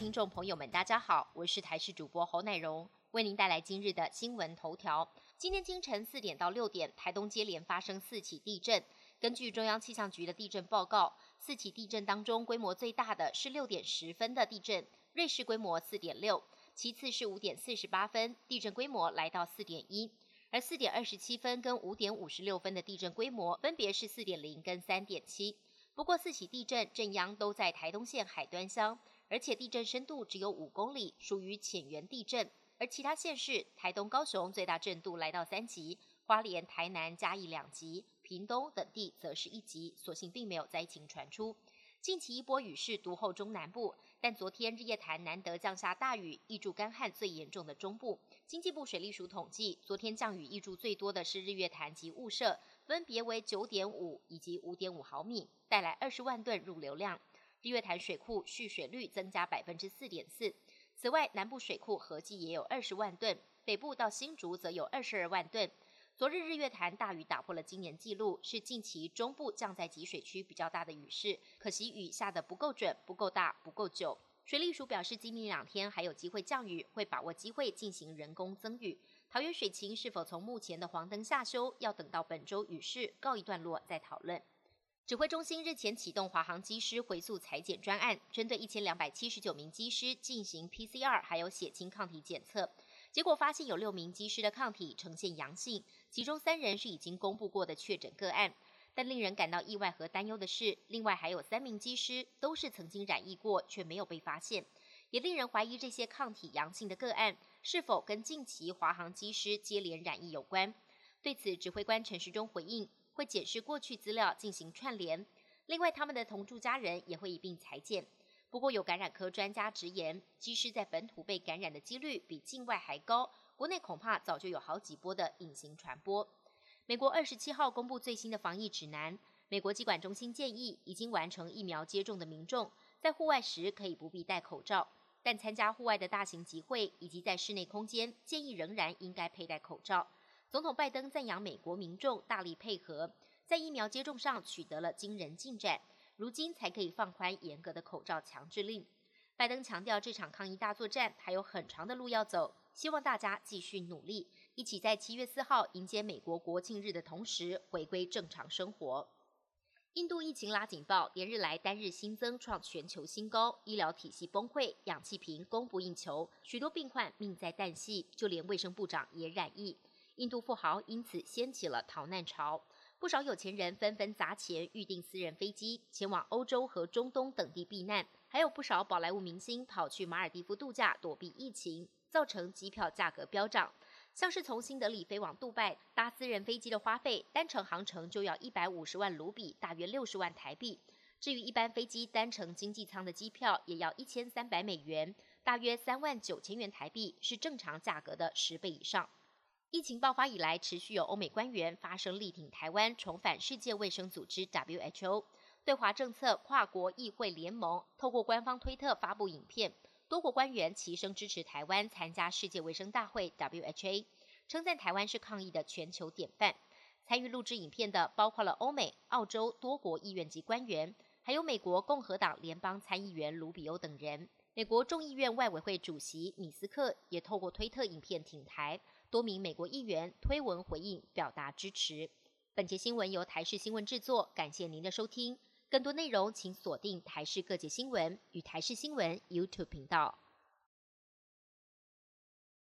听众朋友们，大家好，我是台视主播侯乃荣，为您带来今日的新闻头条。今天清晨四点到六点，台东接连发生四起地震。根据中央气象局的地震报告，四起地震当中，规模最大的是六点十分的地震，瑞士规模四点六；其次是五点四十八分，地震规模来到四点一；而四点二十七分跟五点五十六分的地震规模分别是四点零跟三点七。不过四起地震震央都在台东县海端乡。而且地震深度只有五公里，属于浅源地震。而其他县市，台东、高雄最大震度来到三级，花莲、台南、嘉义两级，屏东等地则是一级。所幸并没有灾情传出。近期一波雨势独后中南部，但昨天日夜潭难得降下大雨，易注干旱最严重的中部。经济部水利署统计，昨天降雨易注最多的是日月潭及雾社，分别为九点五以及五点五毫米，带来二十万吨入流量。日月潭水库蓄水率增加百分之四点四。此外，南部水库合计也有二十万吨，北部到新竹则有二十二万吨。昨日日月潭大雨打破了今年纪录，是近期中部降在集水区比较大的雨势。可惜雨下的不够准、不够大、不够久。水利署表示，今明两天还有机会降雨，会把握机会进行人工增雨。桃园水情是否从目前的黄灯下修，要等到本周雨势告一段落再讨论。指挥中心日前启动华航机师回溯裁剪专案，针对一千两百七十九名机师进行 PCR 还有血清抗体检测，结果发现有六名机师的抗体呈现阳性，其中三人是已经公布过的确诊个案。但令人感到意外和担忧的是，另外还有三名机师都是曾经染疫过却没有被发现，也令人怀疑这些抗体阳性的个案是否跟近期华航机师接连染疫有关。对此，指挥官陈时中回应。会检视过去资料进行串联，另外他们的同住家人也会一并裁剪。不过有感染科专家直言，机师在本土被感染的几率比境外还高，国内恐怕早就有好几波的隐形传播。美国二十七号公布最新的防疫指南，美国疾管中心建议已经完成疫苗接种的民众，在户外时可以不必戴口罩，但参加户外的大型集会以及在室内空间，建议仍然应该佩戴口罩。总统拜登赞扬美国民众大力配合，在疫苗接种上取得了惊人进展，如今才可以放宽严格的口罩强制令。拜登强调，这场抗疫大作战还有很长的路要走，希望大家继续努力，一起在七月四号迎接美国国庆日的同时回归正常生活。印度疫情拉警报，连日来单日新增创全球新高，医疗体系崩溃，氧气瓶供不应求，许多病患命在旦夕，就连卫生部长也染疫。印度富豪因此掀起了逃难潮，不少有钱人纷纷砸钱预订私人飞机前往欧洲和中东等地避难，还有不少宝莱坞明星跑去马尔蒂夫度假躲避疫情，造成机票价格飙涨。像是从新德里飞往杜拜搭私人飞机的花费，单程航程就要一百五十万卢比，大约六十万台币。至于一般飞机单程经济舱的机票，也要一千三百美元，大约三万九千元台币，是正常价格的十倍以上。疫情爆发以来，持续有欧美官员发声力挺台湾重返世界卫生组织 WHO。对华政策跨国议会联盟透过官方推特发布影片，多国官员齐声支持台湾参加世界卫生大会 （WHA），称赞台湾是抗疫的全球典范。参与录制影片的包括了欧美、澳洲多国议院级官员，还有美国共和党联邦参议员卢比欧等人。美国众议院外委会主席米斯克也透过推特影片挺台。多名美国议员推文回应，表达支持。本节新闻由台视新闻制作，感谢您的收听。更多内容请锁定台视各界新闻与台视新闻 YouTube 频道。